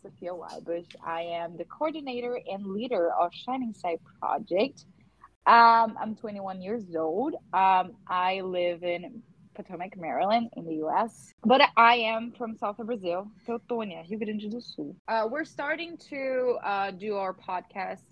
Weibush. I am the coordinator and leader of Shining Side Project. Um, I'm 21 years old. Um, I live in Potomac, Maryland, in the US. But I am from south of Brazil, Teutônia, Rio Grande do Sul. Uh, we're starting to uh, do our podcast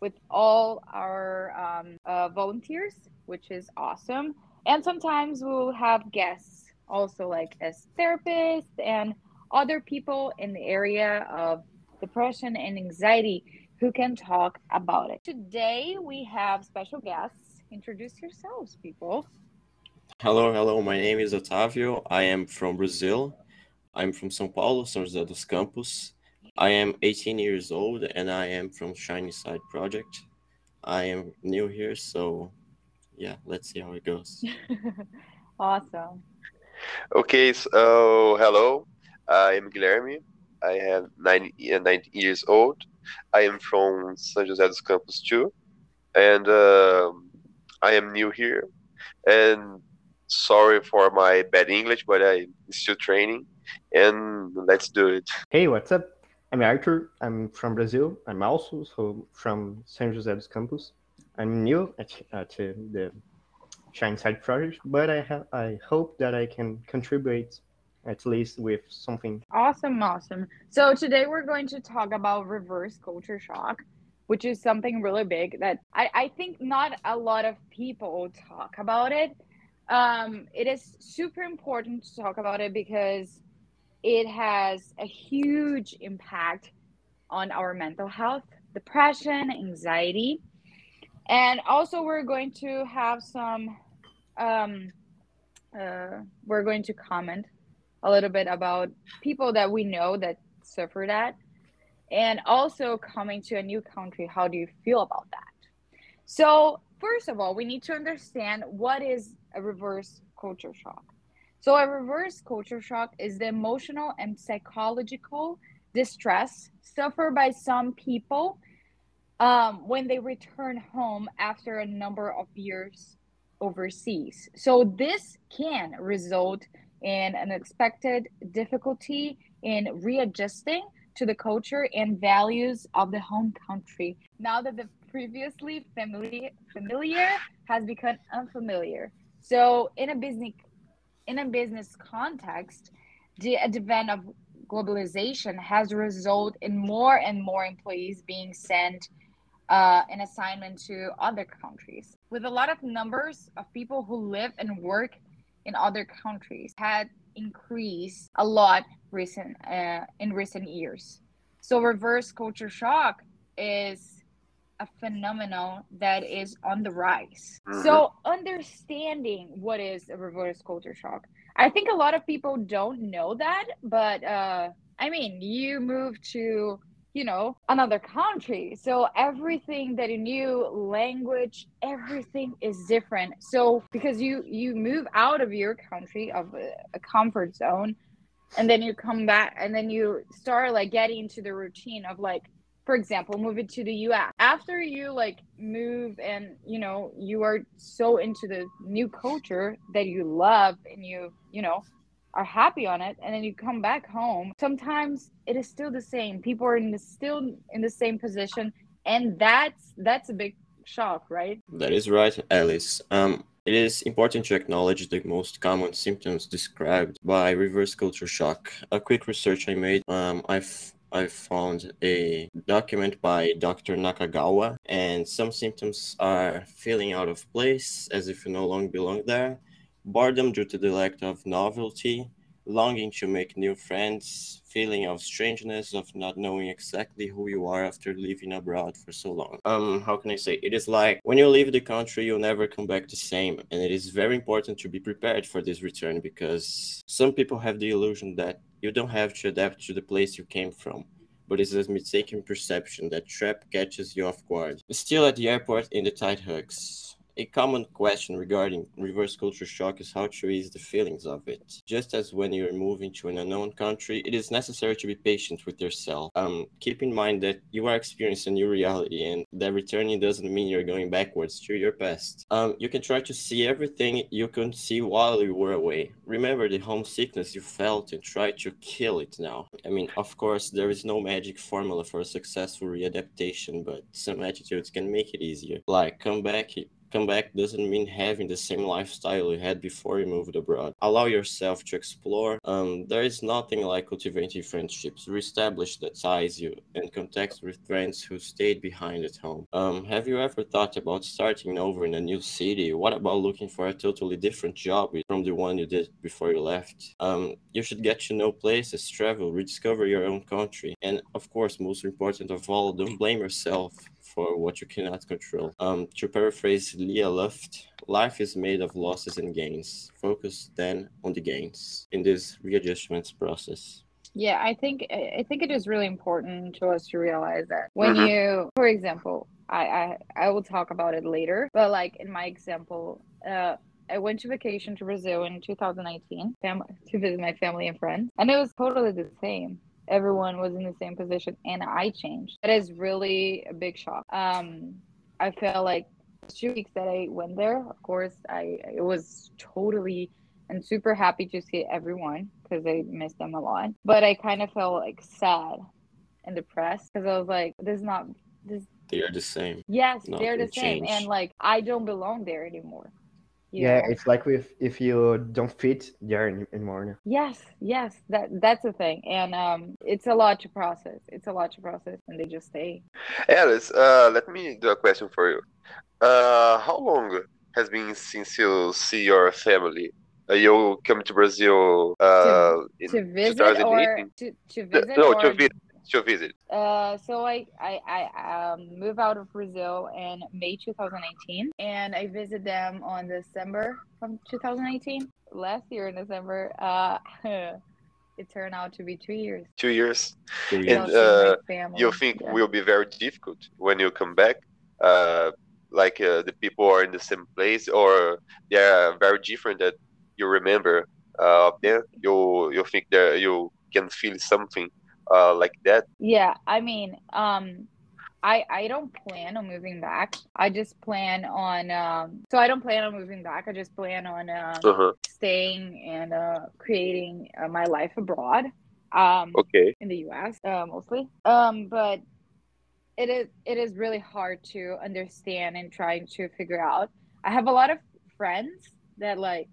with all our um, uh, volunteers, which is awesome. And sometimes we'll have guests also, like as therapists and other people in the area of depression and anxiety who can talk about it. Today we have special guests. Introduce yourselves, people. Hello, hello. My name is Otávio. I am from Brazil. I'm from São Paulo, São José dos Campos. I am 18 years old and I am from Shiny Side Project. I am new here, so yeah, let's see how it goes. awesome. Okay, so hello. I am Guilherme. I am nine, 19 years old. I am from San José dos Campos too, and uh, I am new here. And sorry for my bad English, but I'm still training. And let's do it. Hey, what's up? I'm Arthur. I'm from Brazil. I'm also so from San José dos Campos. I'm new at, at the Shine Side project, but I have I hope that I can contribute at least with something. Awesome, awesome. So today we're going to talk about reverse culture shock, which is something really big that I, I think not a lot of people talk about it. Um, it is super important to talk about it because it has a huge impact on our mental health, depression, anxiety. And also, we're going to have some, um, uh, we're going to comment a little bit about people that we know that suffer that. And also coming to a new country how do you feel about that? So first of all we need to understand what is a reverse culture shock. So a reverse culture shock is the emotional and psychological distress suffered by some people um, when they return home after a number of years overseas. So this can result and an expected difficulty in readjusting to the culture and values of the home country. Now that the previously familiar has become unfamiliar. So in a business in a business context the advent of globalization has resulted in more and more employees being sent uh, an assignment to other countries. With a lot of numbers of people who live and work in other countries had increased a lot recent uh, in recent years. So reverse culture shock is a phenomenon that is on the rise. Mm-hmm. So understanding what is a reverse culture shock, I think a lot of people don't know that, but uh, I mean, you move to you know another country. So everything that you knew language everything is different. So because you you move out of your country of a, a comfort zone and then you come back and then you start like getting into the routine of like for example moving to the us after you like move and you know you are so into the new culture that you love and you you know are happy on it and then you come back home sometimes it is still the same people are in the, still in the same position and that's that's a big shock right that is right alice um it is important to acknowledge the most common symptoms described by reverse culture shock. A quick research I made, um, I've I found a document by Dr. Nakagawa, and some symptoms are feeling out of place, as if you no longer belong there, boredom due to the lack of novelty, longing to make new friends, feeling of strangeness of not knowing exactly who you are after living abroad for so long. Um, how can I say? It is like when you leave the country, you'll never come back the same, and it is very important to be prepared for this return because some people have the illusion that you don't have to adapt to the place you came from. But it's a mistaken perception that trap catches you off guard. Still at the airport in the tight hugs A common question regarding reverse culture shock is how to ease the feelings of it. Just as when you're moving to an unknown country, it is necessary to be patient with yourself. Um, keep in mind that you are experiencing a new reality and that returning doesn't mean you're going backwards to your past. Um, you can try to see everything you couldn't see while you were away. Remember the homesickness you felt and try to kill it now. I mean, of course, there is no magic formula for a successful readaptation, but some attitudes can make it easier. Like, come back come back doesn't mean having the same lifestyle you had before you moved abroad. Allow yourself to explore. Um, there is nothing like cultivating friendships, reestablish the ties you and contact with friends who stayed behind at home. Um, have you ever thought about starting over in a new city? What about looking for a totally different job from the one you did before you left? Um, you should get to know places, travel, rediscover your own country, and of course, most important of all, don't blame yourself for what you cannot control. Um, to paraphrase Lya Luft, life is made of losses and gains. Focus then on the gains in this readjustments process. Yeah, I think I think it is really important to us to realize that when Mhm. you, for example, I, I I will talk about it later, but like in my example, uh, I went to vacation to Brazil in 2019 fam- to visit my family and friends, and it was totally the same. Everyone was in the same position, and I changed. That is really a big shock. Um, I felt like two weeks that I went there. Of course, I it was totally and super happy to see everyone because I missed them a lot. But I kind of felt like sad and depressed because I was like, this is not this. They are the same. Yes, Nothing they're the same, and like I don't belong there anymore. You Yeah, know? it's like if if you don't fit there any- anymore. now. Yes, yes, that that's the thing, and um, it's a lot to process. It's a lot to process, and they just stay. Alice, uh, let me do a question for you. Uh, how long has been since you see your family? Uh, you come to Brazil uh, in To visit or 2018? to, to The- visit no, or to visit. To visit. Uh, so I I I um moved out of Brazil in May 2018, and I visited them on December from 2018. Last year in December, uh, it turned out to be two years. Two years. Two years. without seeing my uh. You think Yeah. will be very difficult when you come back? Uh, like uh, the people are in the same place, or they are very different that you remember uh, up there. You you think that you can feel something uh, like that? Yeah, I mean, um, I I don't plan on moving back. I just plan on um. So I don't plan on moving back. I just plan on um Uh-huh. staying and uh creating uh, my life abroad. Um. Okay. in the US uh, mostly. Um, but it is it is really hard to understand and trying to figure out. I have a lot of friends that like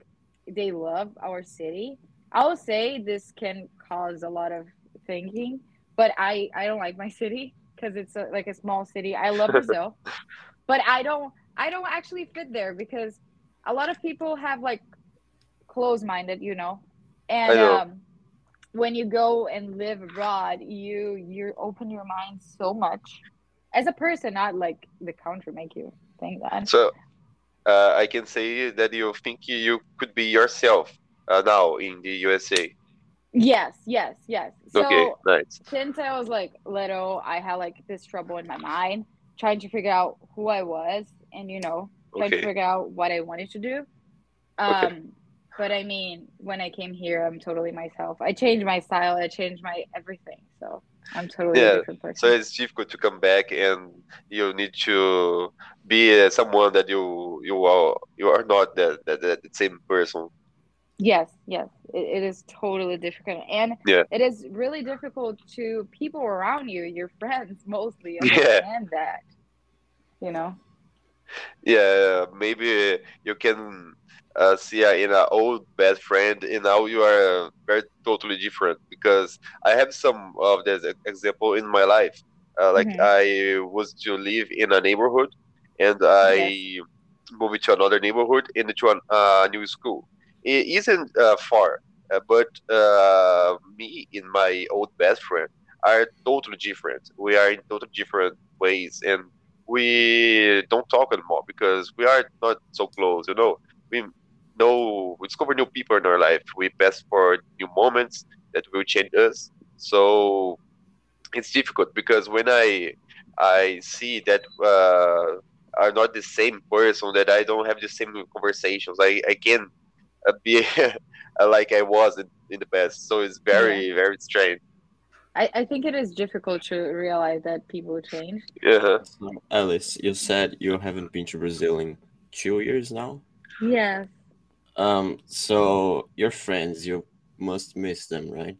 they love our city. I will say this can cause a lot of thinking, but I I don't like my city because it's a, like a small city. I love Brazil, but I don't I don't actually fit there because a lot of people have like close-minded, you know, and know. um, when you go and live abroad, you you open your mind so much as a person, not like the country make you think that. So uh, I can say that you think you could be yourself uh, now in the USA. Yes, yes, yes. So okay, nice. since I was like little, I had like this trouble in my mind, trying to figure out who I was and you know, trying to figure out what I wanted to do. Um Okay. but I mean, when I came here, I'm totally myself. I changed my style, I changed my everything. So I'm totally Yeah, a different person. so it's difficult to come back, and you need to be uh, someone that you you are you are not that that, that same person. Yes, yes, it, it is totally difficult, and Yeah. it is really difficult to people around you, your friends mostly, Yeah. understand that. You know, Yeah, maybe you can uh, see uh, in an old best friend, and now you are uh, very totally different. Because I have some of this example in my life. Uh, like Mhm. I was to live in a neighborhood, and I moved to another neighborhood and to a uh, new school. It isn't uh, far, uh, but uh, me and my old best friend are totally different. We are in totally different ways, and we don't talk anymore because we are not so close. You know, we know we discover new people in our life. We pass for new moments that will change us. So it's difficult because when I I see that uh, are not the same person that I don't have the same conversations. I I can be like I was in, in the past. So it's very very strange. I, I think it is difficult to realize that people change. Yeah. So, Alice, you said you haven't been to Brazil in two years now. Yeah. Um, so your friends, you must miss them, right?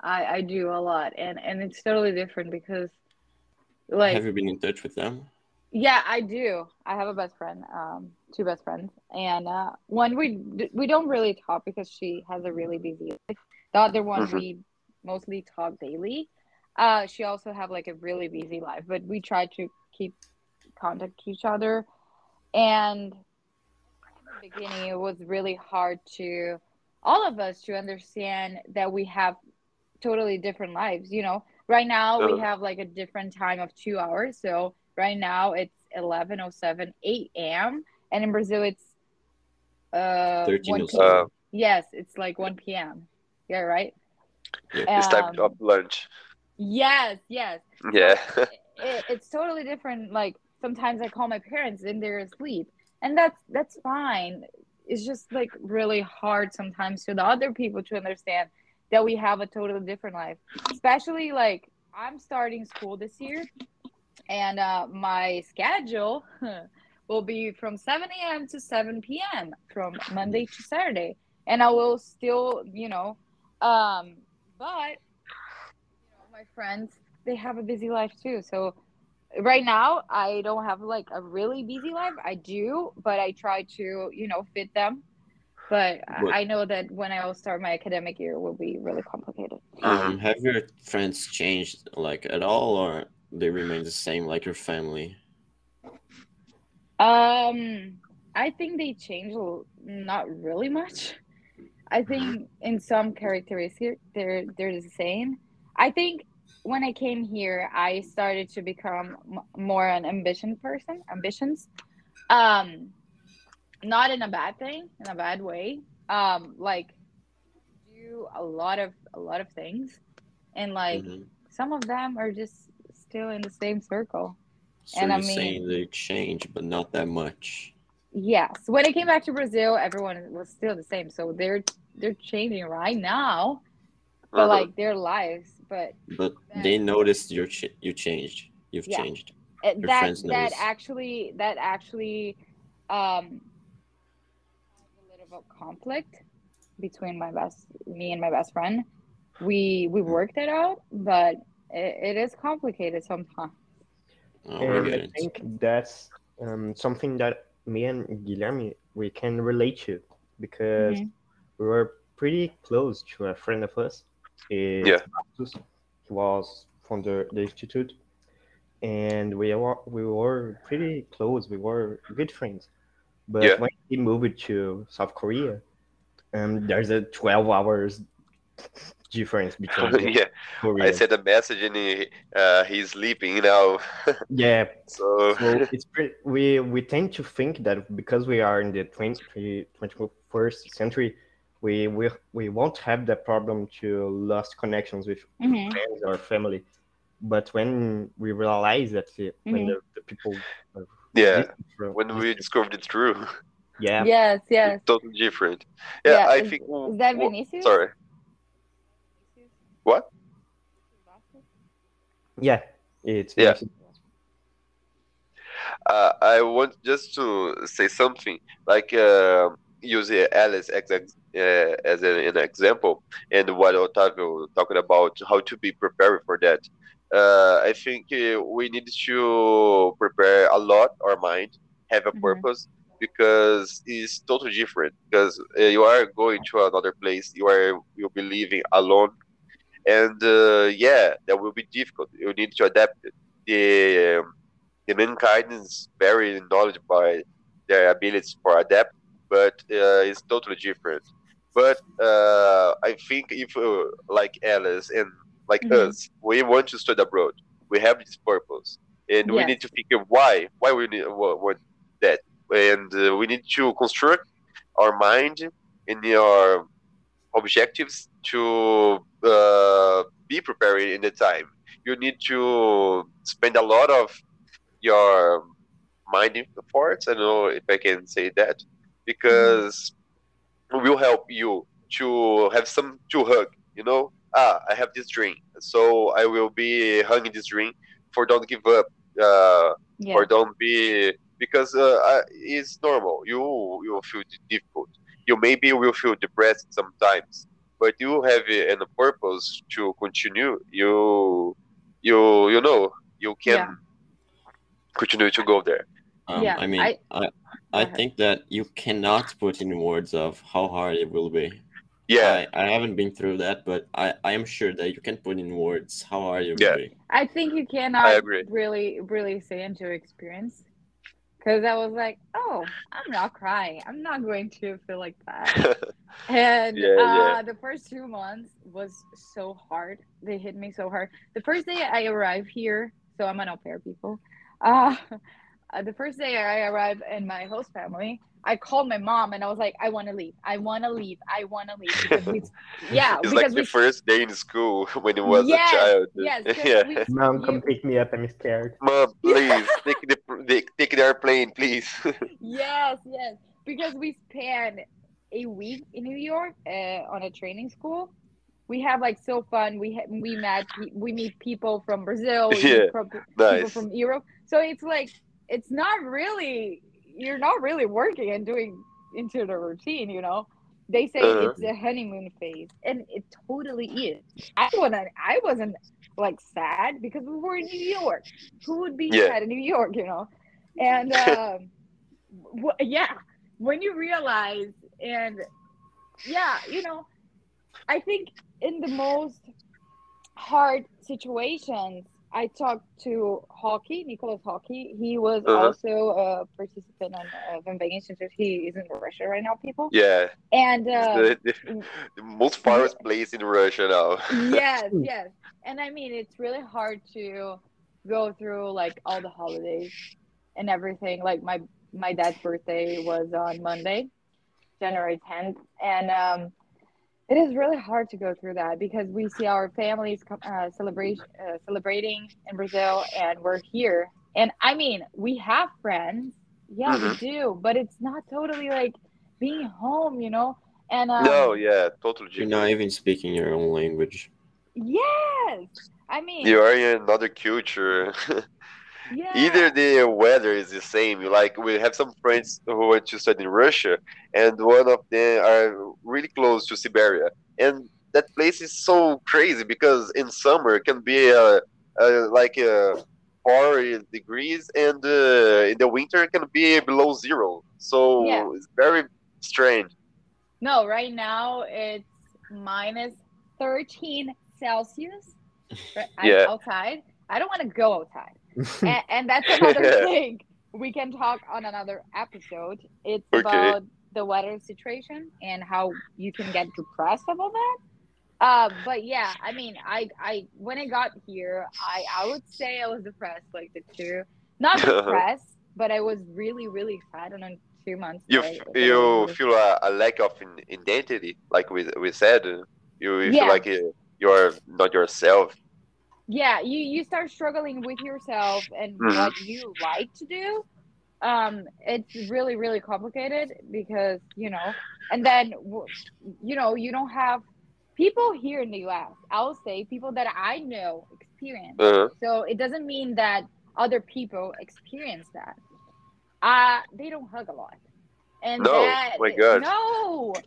I, I do a lot and, and it's totally different because like Have you been in touch with them? Yeah, I do. I have a best friend, um, two best friends, and uh, one we we don't really talk because she has a really busy life. The other one Mhm. we mostly talk daily. Uh, she also have like a really busy life, but we try to keep contact each other. And in the beginning, it was really hard to all of us to understand that we have totally different lives. You know, right now Uh. we have like a different time of two hours, so right now it's 11:07 8 a.m. and in Brazil it's uh 13 1 p.m. Uh, yes it's like 1 p.m. yeah right it's time Um, of lunch. yes yes Yeah. it, it's totally different like sometimes I call my parents and they're asleep and that's that's fine it's just like really hard sometimes to the other people to understand that we have a totally different life especially like i'm starting school this year and uh, my schedule will be from 7 a.m to 7 p.m from monday to saturday. And i will still you know um but you know, my friends they have a busy life too. So right now i don't have like a really busy life. I do but i try to you know fit them. But I- What- i know that when i will start my academic year will be really complicated. Um, have your friends changed like at all, or they remain the same, like your family? um i think they change not really much. I think in some characteristics they're they're the same. I think when i came here i started to become m- more an ambition person ambitions. Um not in a bad thing in a bad way. Um like do a lot of a lot of things. And like Mhm. some of them are just still in the same circle So And I you're saying mean- they change, but not that much. yes when i came back to brazil everyone was still the same so they're they're changing right now but Mhm. like their lives but But That- they noticed you ch- you changed. You've Yeah. changed. it, Your that that actually that actually um a little bit of conflict between my best me and my best friend we we worked it out but it, it is complicated sometimes Oh, I And I think that's um, something that me and Guilherme we can relate to because Mhm. we were pretty close to a friend of us. It's Yeah. Marcus. He was from the, the institute, and we were we were pretty close. We were good friends. But Yeah. when he moved to South Korea, um, there's a 12 hours difference between yeah. Korea. I sent a message and he, uh, he's sleeping now. yeah, So, so it's pretty, we we tend to think that because we are in the 20, 21st century we, we we won't have the problem to lost connections with Mhm. friends or family but when we realize that the, when Mhm. the, the people are yeah, from- when we discovered the truth, yeah yes yes it's totally different. Yeah, Yeah, I is- think. is that wha- Vinicius? Sorry. What? yeah it's Yeah. Uh, I want just to say something like uh, use Alice ex- ex- uh, as an, an example, and what Otavio talking about how to be prepared for that. Uh, I think uh, we need to prepare a lot our mind, have a Mhm. purpose because it's totally different. Because uh, you are going to another place, you are you'll be living alone, and uh, yeah, that will be difficult. You need to adapt it. The um, the mankind is very knowledgeable by their abilities for adapt, but uh, it's totally different. But uh, I think if uh, like Alice and like Mhm. us, we want to study abroad. We have this purpose, and we need to figure why why we need want that, and uh, we need to construct our mind and our objectives to uh, be prepared in the time. You need to spend a lot of your minding efforts. I don't know if I can say that because it will help you to have some to hug. You know, ah, I have this dream, so I will be hugging this dream for don't give up, uh, Yeah. or don't be because uh, I- it's normal. You you will feel difficult. You maybe will feel depressed sometimes, but you have a, a purpose to continue. You you you know you can Yeah. continue to go there. Um, Yeah, I mean, I- I, I, think that you cannot put in words of how hard it will be. Yeah, I, I haven't been through that, but I, I am sure that you can put in words how hard it will Yeah. be. I think you cannot I agree. really, really say into experience. Because I was like, oh, I'm not crying. I'm not going to feel like that. And Yeah, uh, yeah. the first two months was so hard. They hit me so hard. The first day I arrived here, so I'm an au pair, people. Uh, uh, the first day I arrived in my host family, I called my mom and I was like, I want to leave. I want to leave. I want to leave. Because we, yeah, it's because like the first day in school when it was Yes, a child. yes, 'cause yeah. we- Mom, come you- pick me up. I'm scared. Mom, please take the take, take the airplane, please. yes, yes. Because we spent a week in New York uh, on a training school. We have like so fun. We ha- we met we meet people from Brazil, we meet Yeah, pro- people from Europe. So it's like it's not really you're not really working and doing into the routine, you know. They say Uh-huh. it's a honeymoon phase, and it totally is. I wasn't I wasn't like sad because we were in New York. Who would be Yeah. sad in New York, you know? And um, w- yeah, when you realize and yeah, you know, I think in the most hard situations, I talked to Hockey, Nicholas Hockey. He was Uh-huh. also a participant on uh, Van Vegan Institute. He is in Russia right now, people. Yeah, And uh, the, the, the most farthest place in Russia now. yes, yes. And I mean, it's really hard to go through like all the holidays and everything. Like my my dad's birthday was on Monday, January 10th, and um, it is really hard to go through that because we see our families co- uh, celebrate uh, celebrating in Brazil, and we're here. And I mean, we have friends, yeah, we do, but it's not totally like being home, you know. And um, no, yeah, totally. You're not even speaking your own language. Yes, I mean, You are in another culture. yeah. Either the weather is the same. Like we have some friends who went to study in Russia, and one of them are really close to Siberia, and that place is so crazy because in summer it can be uh, uh, like uh, four degrees, and uh, in the winter it can be below zero. So Yeah. it's very strange. No, right now it's minus 13 Celsius right, Yeah. outside. I don't want to go outside. And, and that's another thing we can talk on another episode. It's Okay. about the weather situation and how you can get depressed about that. Uh, but yeah, I mean, I, I when I got here, I, I would say I was depressed like the two, not depressed, but I was really, really sad on two months. You f- you feel a, a lack of in- identity, like we we said. You, you Yeah. feel like you're not yourself. Yeah you you start struggling with yourself and Mhm. what you like to do um it's really really complicated because you know and then you know you don't have people here in the us i'll say people that i know experience Uh-huh. so it doesn't mean that other people experience that uh they don't hug a lot and No, that my God. no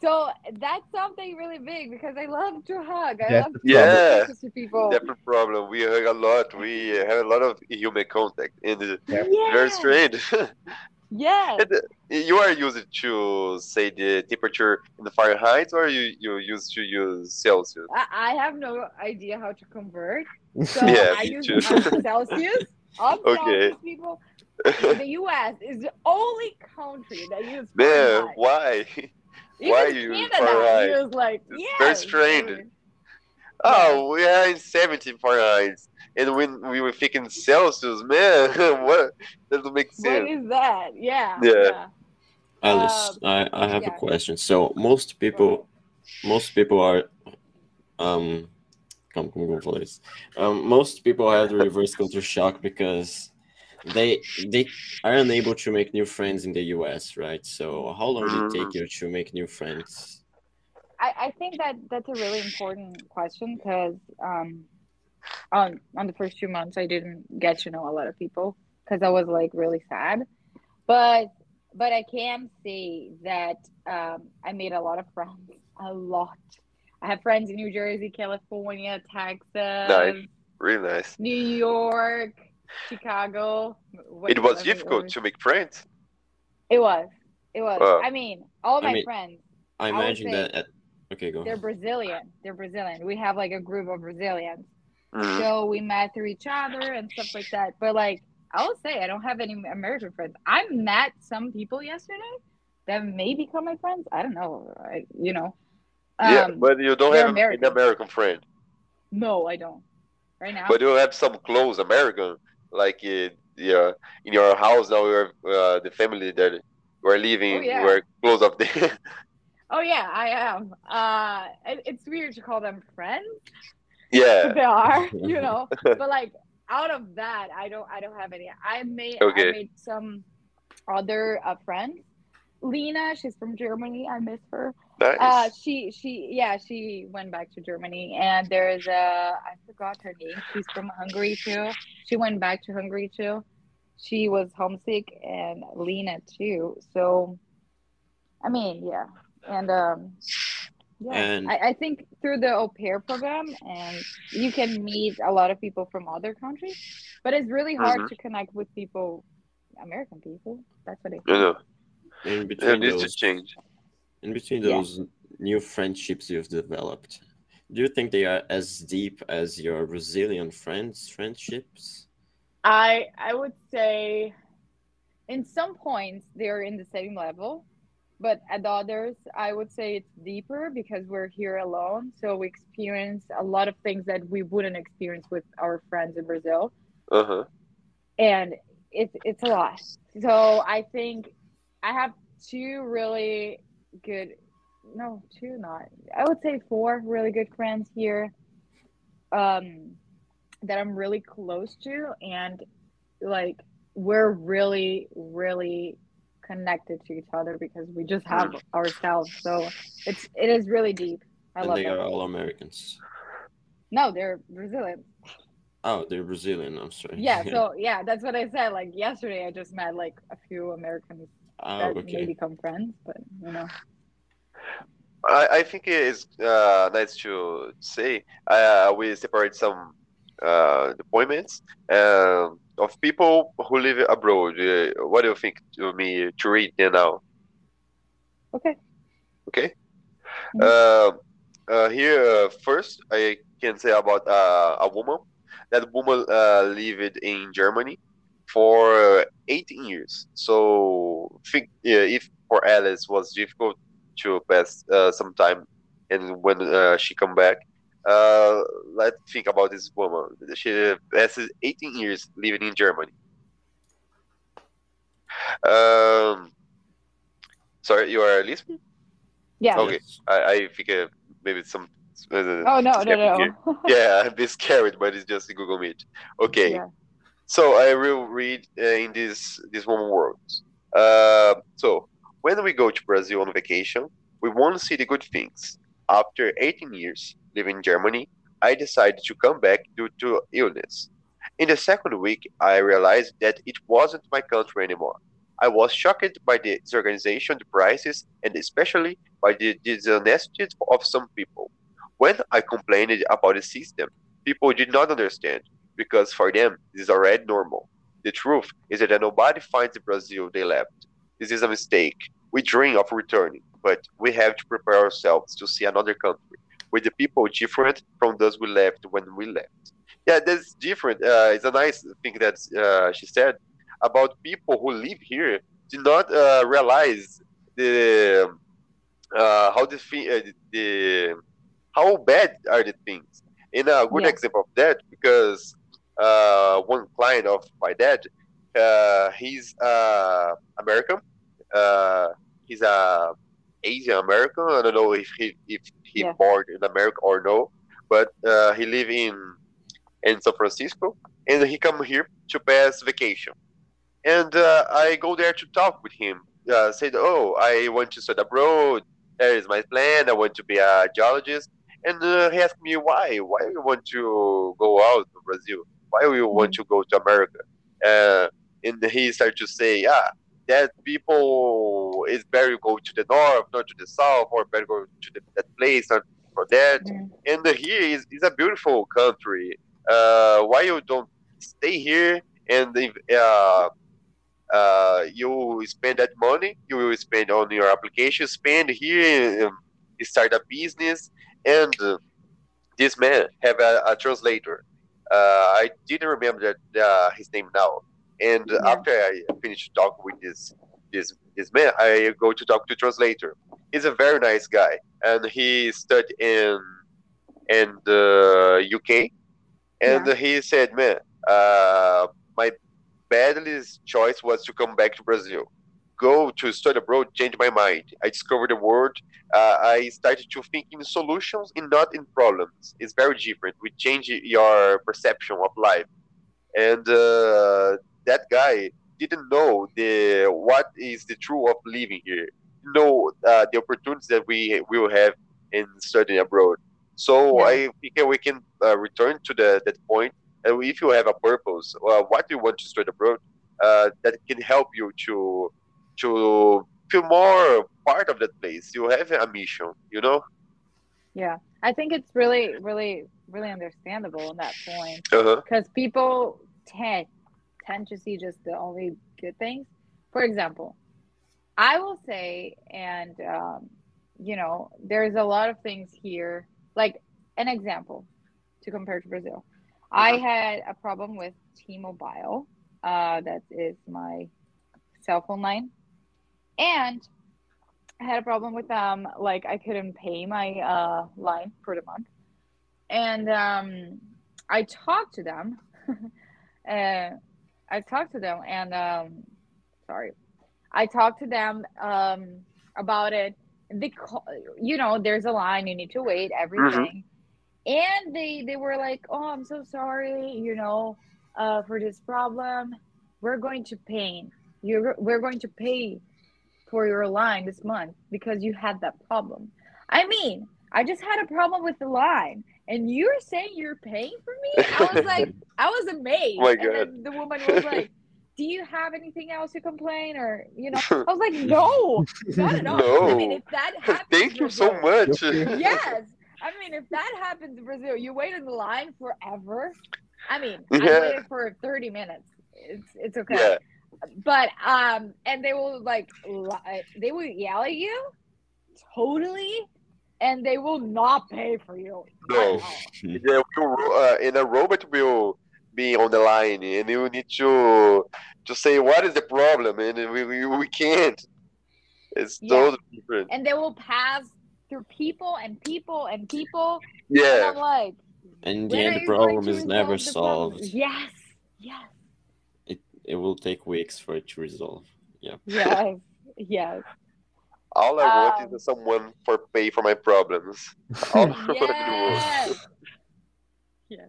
so that's something really big because i love to hug i That's love to the Yeah. to people different problem. We hug a lot. We have a lot of human contact, and it's yeah. very strange. yeah. Uh, you are used to say the temperature in the Fahrenheit, or you you used to use Celsius? I, I have no idea how to convert. So Yeah, I me use too. Celsius. Of Okay. Celsius people. The US is the only country that uses Man, Fahrenheit. why? Even why you use Canada Fahrenheit? use like It's yeah. very strange. Oh, we are in 17 Fahrenheit, and when we were thinking Celsius, man, what? That doesn't make sense. What is that? Yeah. Yeah. Alice, Um, I, I have yeah. a question. So most people, most people are, um, como, como eu vou falar isso? Um, most people have the reverse culture shock because they they are unable to make new friends in the US, right? So how long did it take Mhm. you to make new friends? I, I think that that's a really important question because um, on on the first two months I didn't get to know a lot of people because I was like really sad, but but I can say that um, I made a lot of friends, a lot. I have friends in New Jersey, California, Texas, nice, Really nice. New York, Chicago. Wait, It was let me- let difficult to make friends. It was. It was. Wow. I mean, all I my mean- friends I imagine say that. At, okay, go. they're. Brazilian. They're Brazilian. We have like a group of Brazilians. Mhm. So we met through each other and stuff like that. But like I will say, I don't have any American friends. I met some people yesterday that may become my friends. I don't know. I, you know. yeah, Um, but you don't have American. an American friend. no, I don't. Right now. But you have some close American, like uh, yeah, in your house now. You're uh, the family that are living. Oh, yeah. Are close up there. oh yeah, I am. Uh, it, it's weird to call them friends. yeah. they are, you know. but like out of that, I don't I don't have any. I made Okay. I made some other uh, friends. Lena, she's from Germany. I miss her. Nice. Uh, she she yeah she went back to Germany and there's a I forgot her name. She's from Hungary too. She went back to Hungary too. She was homesick and Lena too. So, I mean yeah, and um, yeah, And- I, I think through the au pair program and you can meet a lot of people from other countries, but it's really hard Mhm. to connect with people, American people. That's what I think. you know, in it between needs to those, change. In between Yeah. those new friendships you've developed, do you think they are as deep as your Brazilian friends' friendships? I I would say in some points they're in the same level, but at others I would say it's deeper because we're here alone, so we experience a lot of things that we wouldn't experience with our friends in Brazil, Uh huh. and it's it's a lot. So I think I have two really good, no, two not. I would say four really good friends here, um, that I'm really close to, and like we're really, really connected to each other because we just have ourselves. So it's it is really deep. I and love they that. are all Americans. No, they're Brazilian. Oh, they're Brazilian. I'm sorry. Yeah, so yeah, that's what I said. Like yesterday, I just met like a few Americans oh, that may become friends, but you know. I, I think it is uh, nice to say uh, we separate some uh, appointments um, of people who live abroad. Uh, what do you think to me to read there now? Okay. Okay. Uh, uh, here uh, first, I can say about uh, a woman. That woman uh, lived in Germany for uh, 18 years. So think yeah, if for Alice was difficult to pass uh, some time, and when uh, she come back, uh, let's think about this woman. She passes 18 years living in Germany. Um, sorry, you are listening? Yeah. Okay. I, I think uh, maybe some. Uh, Oh no, no, no. yeah, I'm a bit scared, but it's just Google Meet. Okay, Yeah. So I will read uh, in this this one words. Uh, so when we go to Brazil on vacation, we want to see the good things. After 18 years living in Germany, I decided to come back due to illness. In the second week, I realized that it wasn't my country anymore. I was shocked by the disorganization, the prices, and especially by the dishonesty of some people. When I complained about the system, people did not understand because for them this is already normal. The truth is that nobody finds the Brazil they left. This is a mistake. We dream of returning, but we have to prepare ourselves to see another country with the people different from those we left when we left. Yeah, that's different. Uh, it's a nice thing that uh, she said about people who live here do not uh, realize the uh, how the, uh, the how bad are the things. And a good Yeah. example of that because uh, one client of my dad, uh, he's uh, American. Uh, he's a Asian American. I don't know if he if he Yeah. born in America or no, but uh, he live in in San Francisco, and he come here to pass vacation. and uh, I go there to talk with him. Uh, said, "Oh, I want to study abroad. That is my plan. I want to be a geologist." And uh, he asked me why. Why you want to go out to Brazil? Why you want to go to America? Uh, and he started to say, "Yeah, that people is better to go to the north, not to the south, or better go to the, that place, not for that." Mm. And here is is a beautiful country. Uh, why you don't stay here and if, uh, uh, you spend that money you will spend on your application spend here um, start a business and this man have a, a translator i didn't remember that uh, his name now. And Yeah. after i finished talking with this this this man i go to talk to translator. He's a very nice guy. And he studied in in the uk and he said man uh, my badest choice was to come back to Brazil. Go to study abroad, change my mind. I discovered the world. Uh, I started to think in solutions and not in problems. It's very different. We change your perception of life. And uh, that guy didn't know the what is the truth of living here. Know uh, the opportunities that we will have in studying abroad. So Yeah. I think we can uh, return to the, that point. point and if you have a purpose, uh, what you want to study abroad, uh, that can help you to to feel more part of that place. You have a mission, you know. Yeah, I think it's really, really, really understandable in that point Uh-huh. because people tend tend to see just the only good things. For example, I will say, and um, you know, there's a lot of things here. Like an example to compare to Brazil, I had a problem with T-Mobile. Uh, that is my cell phone line, and I had a problem with them. Like I couldn't pay my uh, line for the month, and um, I talked to them. uh, I talked to them, and um, sorry, I talked to them um, about it. They, call, you know, there's a line you need to wait, everything, and they they were like, "Oh, I'm so sorry, you know, uh, for this problem. We're going to pay you. We're going to pay for your line this month because you had that problem." I mean, I just had a problem with the line, and you're saying you're paying for me? I was like, I was amazed. My and then the woman was like, "Do you have anything else to complain?" Or you know, I was like, "No, not at all." no. I mean, if that happens, Thank you so Brazil- much. Yes, I mean, if that happens in Brazil, you wait in the line forever. I mean, I waited for thirty minutes. It's it's okay, Yeah. But um, and they will like li- they will yell at you, totally, and they will not pay for you. No. at all. Yeah, uh, and a robot will be on the line, and you need to to say what is the problem, and we we, we can't. It's Yeah. totally different. and they will pass through people and people and people. And Yeah. I'm like, And in the end, the problem is never resolve the problem? solved. Yes, yes, It will take weeks for it to resolve. Yeah. Yes, yes. All I want Um, is someone for pay for my problems. All I want in the world. Yes. yes.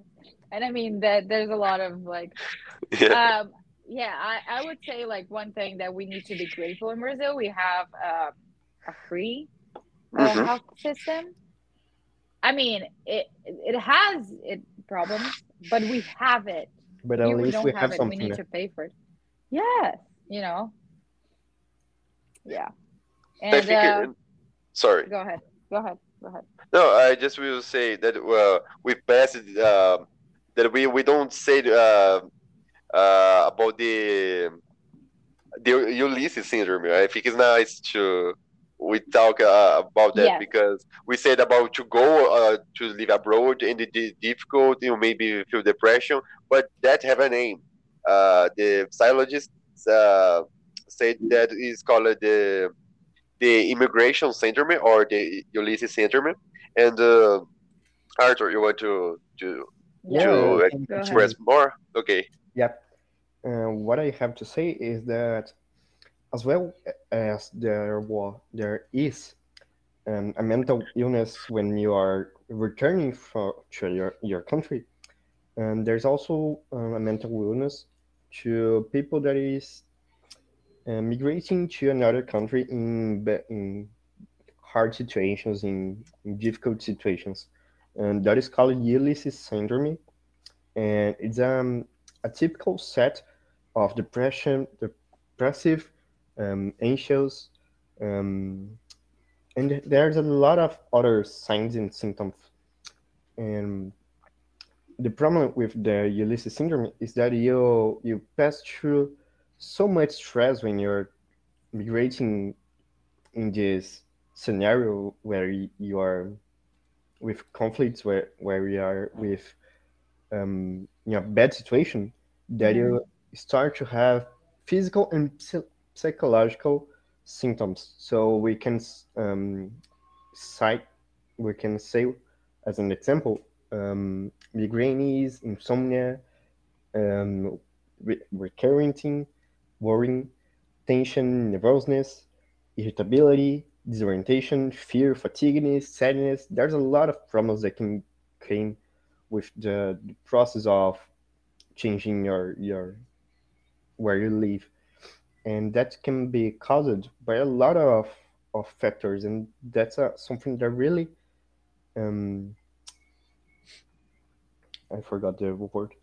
And I mean that there's a lot of like Yeah. um yeah, I, I would say like one thing that we need to be grateful in Brazil, we have uh, a free uh, Mhm. health system. I mean, it it has it problems, but we have it. But at Here we least don't we have, have it. something. We need to pay for it. Yes, you know. Yeah. I think. uh, it, sorry. go ahead. Go ahead. Go ahead. No, I just will say that uh, we passed uh, that we, we don't say uh, uh, about the the Ulysses syndrome. I think it's nice to we talk uh, about that Yes. because we said about to go uh, to live abroad and it is difficult. You maybe feel depression, but that have a name. Uh, the psychologists uh, said that is called the the immigration syndrome or the Ulysses syndrome. And uh, Arthur, you want to to Yeah. To I ex- think Go ahead. express more? Okay. Yep. Uh, what I have to say is that, as well as there was, there is um, a mental illness when you are returning for, to your, your country, and there's also um, a mental illness to people that is uh, migrating to another country in in hard situations, in, in difficult situations, and that is called Ulysses syndrome, and it's um, a typical set of depression, depressive, um, anxious, um, and there's a lot of other signs and symptoms. And the problem with the Ulysses syndrome is that you you pass through so much stress when you're migrating in this scenario where you are with conflicts where where we are with um you know bad situation that you start to have physical and psychological symptoms so we can um cite we can say as an example um migraines insomnia um re- recurring worrying tension nervousness irritability disorientation, fear, fatigue, sadness. There's a lot of problems that can came with the, the process of changing your your where you live, and that can be caused by a lot of of factors, and that's uh, something that really um I forgot the word.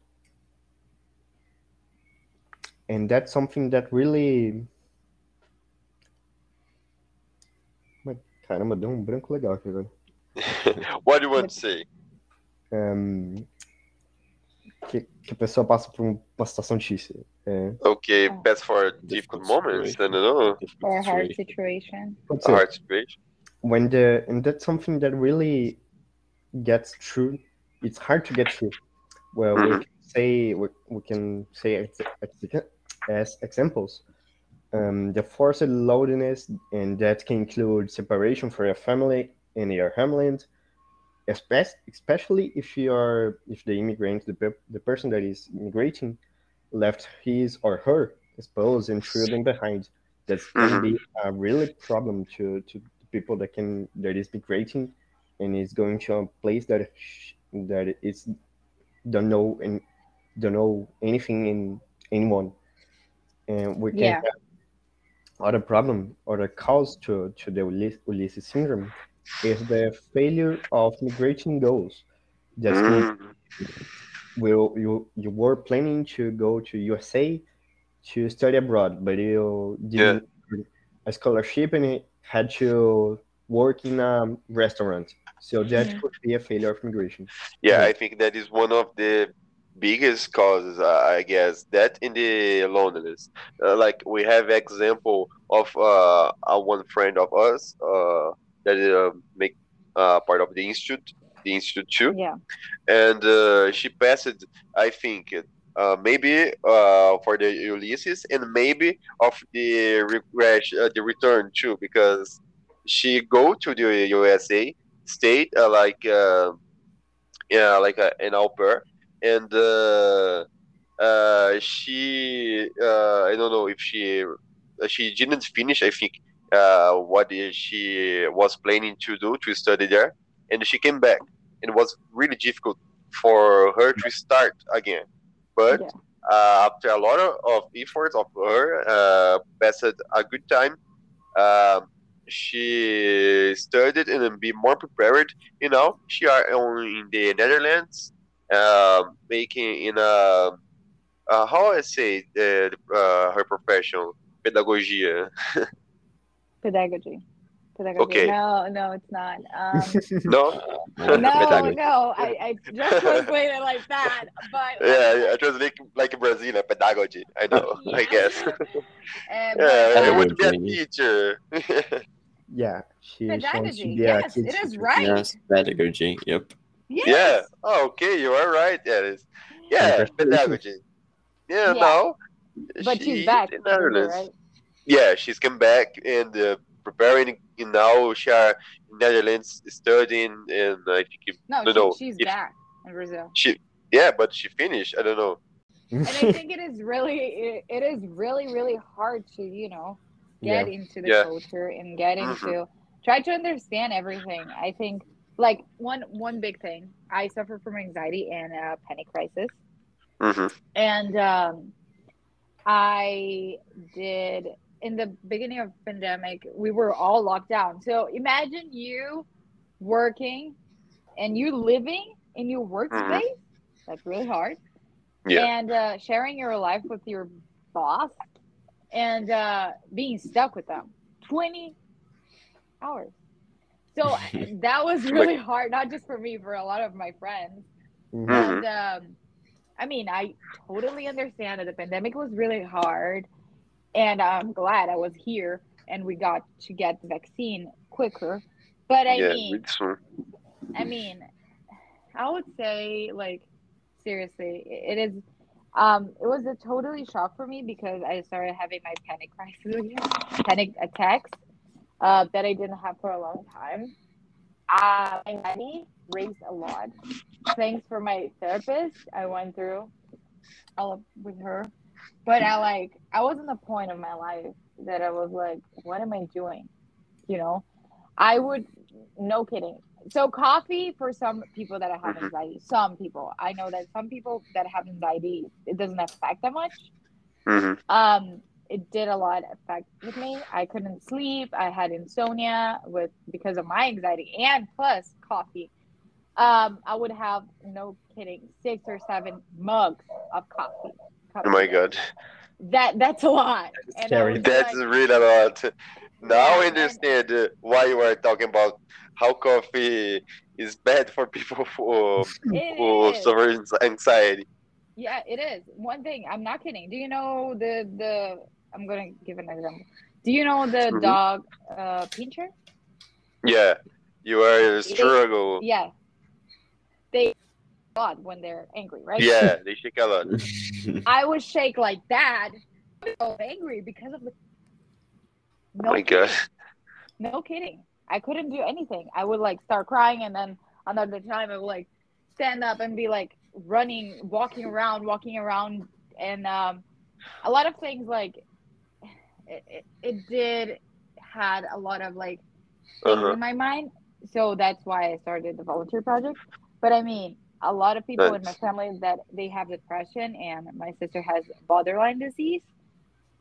And that's something that really Caramba, deu um branco legal aqui agora. what do you want to say? Um, que, que a pessoa passa por uma situação difícil. É, Okay, best for difficult Difficult moments. I don't know. Or a hard situation. situation. A hard situation. When the and that's something that really gets through. It's hard to get through. Well, we Mhm. can say we, we can say ex, ex, as examples. Um, the forced loneliness, and that can include separation for your family and your homeland, especially especially if you are if the immigrant, the pe- the person that is immigrating, left his or her spouse and children behind. That's can be mm-hmm. a really problem to to people that can that is migrating and is going to a place that sh- that is don't know and don't know anything in anyone and we can Yeah. have other problem or the cause to to the Uly- Ulysses syndrome is the failure of migrating goals that's means Mm. will you you were planning to go to USA to study abroad, but you didn't earn a scholarship and it had to work in a restaurant. So that Mhm. could be a failure of migration. Yeah, Yeah. I think that is one of the biggest causes, uh, I guess. That in the loneliness. Uh, like we have example of uh, uh one friend of us uh, that uh, make uh, part of the institute, the institute too, Yeah. and uh, she passed, I think, uh, maybe uh, for the Ulysses and maybe of the regret, uh, the return too, because she go to the USA, stayed uh, like. Uh, yeah, like a, an au pair, and uh, uh, she uh, I don't know if she uh, she didn't finish. I think uh, what she was planning to do to study there, and she came back. and It was really difficult for her to start again, but. Yeah. Uh, after a lot of, of efforts of her, uh, passed a good time. Um, she studied and be more prepared you know she are in the netherlands um, making in a uh, how i say the, uh, her profession pedagogia Pedagogy. Pedagogy. Okay. No, no, it's not. Um, no no, Pedagogy. no, I, I just translated it like that, but yeah i translate like brazilian pedagogy i know i guess Uh, yeah but, it would be a Pedagogy. teacher Yeah, she pedagogy. be a Yes, kid it is right. Yes, pedagogy. Yep. Yes. yeah oh, okay you are right yeah it is. yeah pedagogy yeah, Yeah. no But she she's back. in Brazil, netherlands right? Yeah, she's come back and uh, preparing in now. She are in Netherlands studying, and I think it- No, No, she, no, she's if- back in Brazil. she, yeah, but she finished. I don't know. And I think it is really, it, it is really, really hard to, you know, get Yeah. into the Yeah. culture and get Mhm. into, try to understand everything. I think, like one one big thing, I suffer from anxiety and uh, panic crisis. hmm and um, I did in the beginning of pandemic, we were all locked down. So imagine you working and you living in your workspace. That's really hard. Yeah. And uh, sharing your life with your boss and uh, being stuck with them 20 hours. So that was really hard, not just for me, for a lot of my friends. Mhm. And um, I mean, I totally understand that the pandemic was really hard, and I'm glad I was here and we got to get the vaccine quicker. But I yeah, mean. I mean, I would say like seriously, it is. Um, it was a totally shock for me because I started having my panic crisis panic attacks uh, that I didn't have for a long time. Uh, my anxiety raised a lot. Thanks for my therapist. I went through all of, with her, but I like I was in the point of my life that I was like, what am I doing? You know, I would no kidding. So coffee for some people that have Mhm. anxiety, some people I know that some people that have anxiety, it doesn't affect that much. hmm Um, it did a lot affect with me. I couldn't sleep. I had insomnia with because of my anxiety and plus coffee. Um, I would have no kidding six or seven mugs of coffee. Oh my god, That that's a lot. And I Scary. that's like- really a lot. Now Yeah, I understand uh, why you are talking about how coffee is bad for people who, It who is. suffer anxiety. Yeah, it is. One thing, I'm not kidding. Do you know the the I'm gonna give an example. Do you know the Mhm. dog uh pinscher? Yeah, you are a struggle. Yeah. They a lot when they're angry, right? Yeah, they shake a lot. I would shake like that. I was angry because of the Oh no my god. kidding. No kidding. I couldn't do anything. I would like start crying and then another time I would like stand up and be like running, walking around, walking around and um a lot of things like it, it, it did had a lot of like Uh-huh. in my mind. So that's why I started the volunteer project. But I mean, a lot of people in my family that they have depression, and my sister has borderline disease.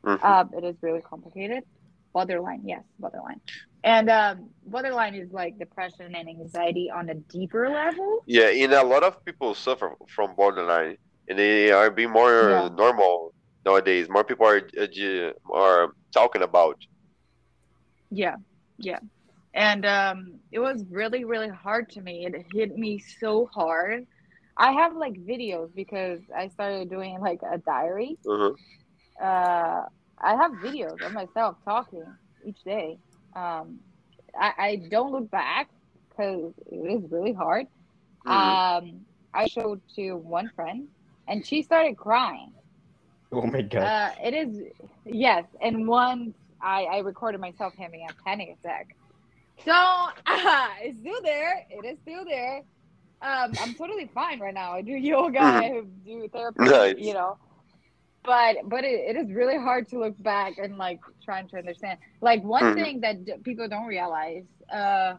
Mhm. Um, it is really complicated. Borderline, yes, borderline. And um, borderline is like depression and anxiety on a deeper level. Yeah, and a lot of people suffer from borderline, and they are being more Yeah. normal nowadays. More people are uh, are talking about. Yeah, yeah. And um, it was really, really hard to me. It hit me so hard. I have like videos because I started doing like a diary. Uh-huh. Uh, I have videos of myself talking each day. Um, I, I don't look back because it is really hard. Mhm. Um, I showed to one friend and she started crying. Oh my god. Uh, it is yes, and once I, I recorded myself having a panic attack. So uh, it's still there. It is still there. Um, I'm totally fine right now. I do yoga. I do therapy. Nice. You know, but but it, it is really hard to look back and like trying to understand. Like one Mhm. thing that d- people don't realize. Uh,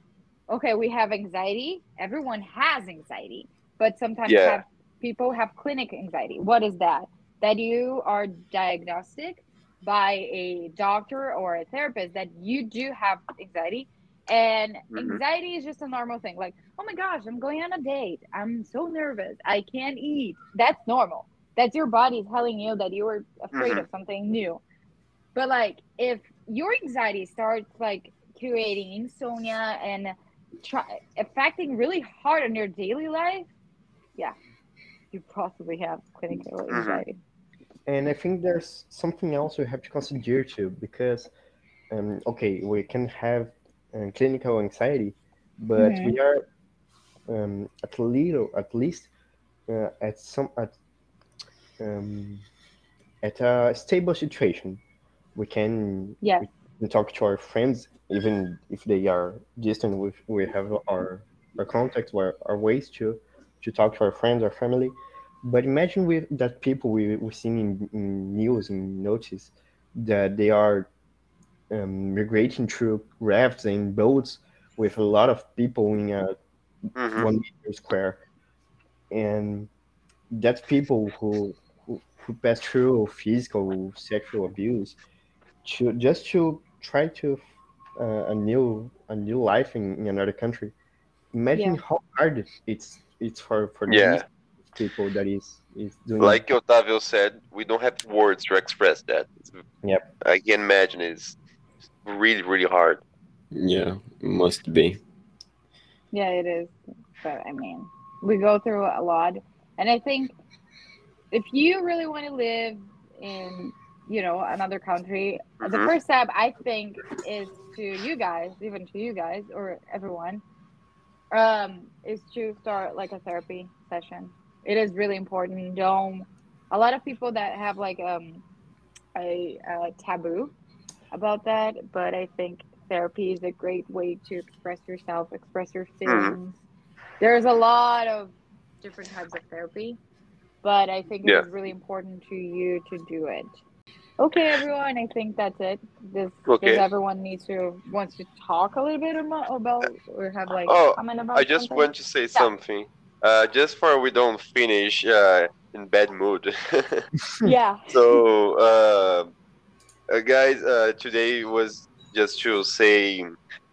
okay, we have anxiety. Everyone has anxiety, but sometimes Yeah. have, people have clinic anxiety. What is that? That you are diagnostic by a doctor or a therapist that you do have anxiety. And Mhm. anxiety is just a normal thing. Like, oh my gosh, I'm going on a date. I'm so nervous. I can't eat. That's normal. That's your body telling you that you are afraid Mhm. of something new. But like, if your anxiety starts like creating insomnia and try, affecting really hard on your daily life, yeah, you possibly have clinical Mhm. anxiety. And I think there's something else we have to consider too, because, um, okay, we can have uh, clinical anxiety, but Mhm. we are um, at little, at least, uh, at some at um, at a stable situation. We can Yes. we can talk to our friends, even if they are distant. We we have our our contacts, our, our ways to to talk to our friends, our family. But imagine with that people we we seen in, in news and notice that they are um, migrating through rafts and boats with a lot of people in a Mhm. one meter square, and that's people who, who who pass through physical sexual abuse to just to try to uh, a new a new life in, in another country imagine Yeah. how hard it's it's for for Yeah. these people that is is doing Like Otavio said, we don't have words to express that. Yep. I can imagine it's really, really hard. Yeah, must be. Yeah, it is. But I mean, we go through a lot. And I think if you really want to live in, you know, another country, the Mhm. first step I think is to you guys, even to you guys or everyone, um, is to start like a therapy session. It is really important. Don't a lot of people that have like um a, a taboo about that, but I think therapy is a great way to express yourself, express your feelings. There's a lot of different types of therapy, but I think Yeah. it is really important to you to do it. Okay, everyone, I think that's it. Does, Okay. does everyone need to wants to talk a little bit about, or have like Oh, comment about? I just something? want to say something. Uh, just for we don't finish uh, in bad mood. yeah. so, uh, uh, guys, uh, today was just to say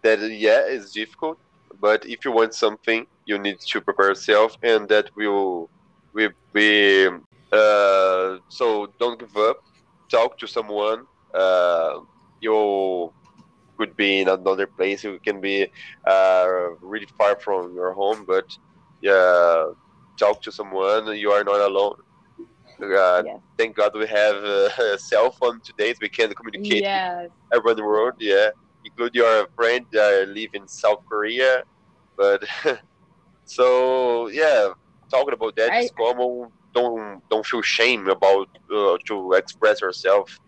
that yeah, it's difficult, but if you want something, you need to prepare yourself, and that will will be. Uh, so don't give up. Talk to someone. Uh, you could be in another place. You can be uh, really far from your home, but yeah, talk to someone. You are not alone. Uh, Yes. thank God we have uh, a cell phone today, so we can communicate Yes. around the world. Yeah, include your friend uh, live in South Korea, but so yeah, talking about that is I- common. Don't don't feel shame about uh, to express yourself.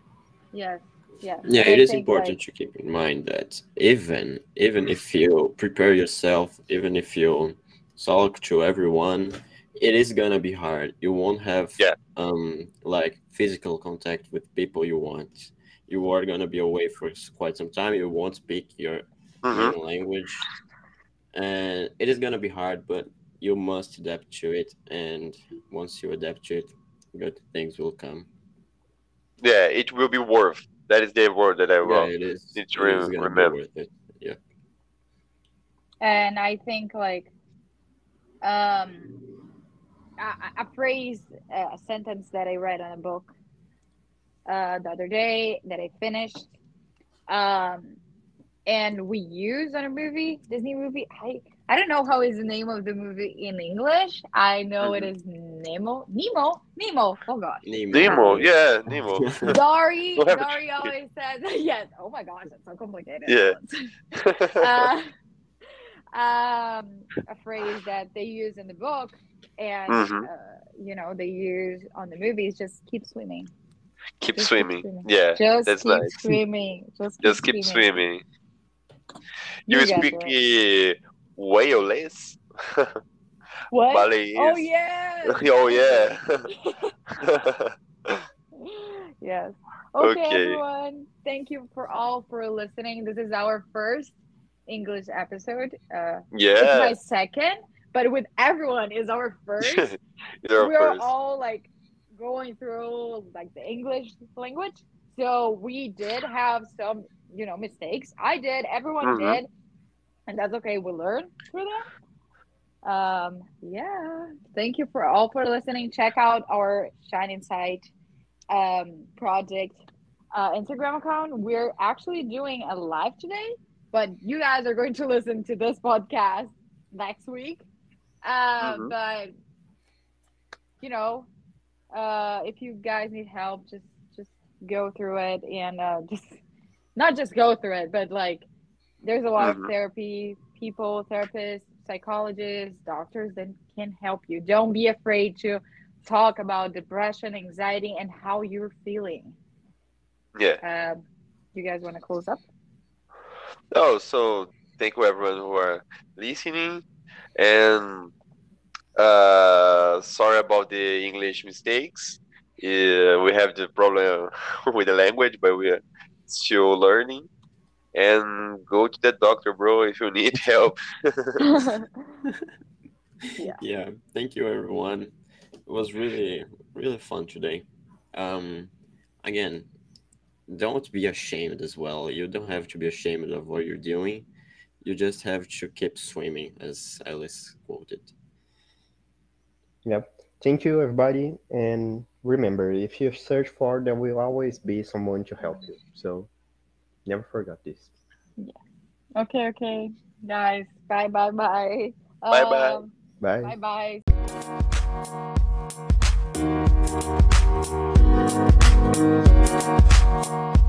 Yes. Yes. Yeah, And I it is important like, to keep in mind that even even if you prepare yourself, even if you talk to everyone, it is gonna be hard. You won't have Yeah. um like physical contact with people you want. You are gonna be away for quite some time. You won't speak your Mhm. language, and it is gonna be hard. But you must adapt to it, and once you adapt to it, good things will come. Yeah, it will be worth. That is the word that I Yeah, wrote. it is. need to it is re- gonna remember. worth it. Yeah. and I think like um a, a phrase a sentence that I read on a book uh the other day that I finished. Um and we use on a movie Disney movie. I I don't know how is the name of the movie in English. I know it is Nemo Nemo Nemo. Oh gosh. Nemo, yeah, Nemo. Dory We'll have to Dory always says yes oh my gosh that's so complicated. Yeah. uh, um, a phrase that they use in the book and Mhm. uh, you know they use on the movies just keep swimming keep Just keep swimming. swimming. Yeah, just that's keep nice. swimming just keep, Just keep swimming. You You speak were- uh, Wales? what Malay oh yeah oh yeah. yes okay, Okay. everyone thank you for all for listening this is our first english episode uh yeah it's my second but with everyone is our first we're first. all like going through like the English language. So we did have some, you know, mistakes. I did, everyone Mhm. did, and that's okay. We learn through that. Um, yeah. Thank you for all for listening. Check out our Shine Insight um project uh Instagram account. We're actually doing a live today, but you guys are going to listen to this podcast next week. Uh, Mhm. but you know, uh, if you guys need help, just just go through it and uh, just not just go through it, but like there's a lot Mhm. of therapy people, therapists, psychologists, doctors that can help you. Don't be afraid to talk about depression, anxiety, and how you're feeling. Yeah. Um, you guys want to close up? Oh, so thank you everyone who are listening, and uh, sorry about the English mistakes. Yeah, we have the problem with the language, but we are still learning. And go to the doctor, bro, if you need help. Yeah. yeah. Thank you, everyone. It was really, really fun today. um, again, don't be ashamed as well. You don't have to be ashamed of what you're doing. You just have to keep swimming, as Alice quoted. Yep. Thank you, everybody. And remember, if you search for, there will always be someone to help you. So never forget this. Yeah. Okay, okay, guys. Bye, bye, bye. Bye-bye. Um, Bye. Bye, bye.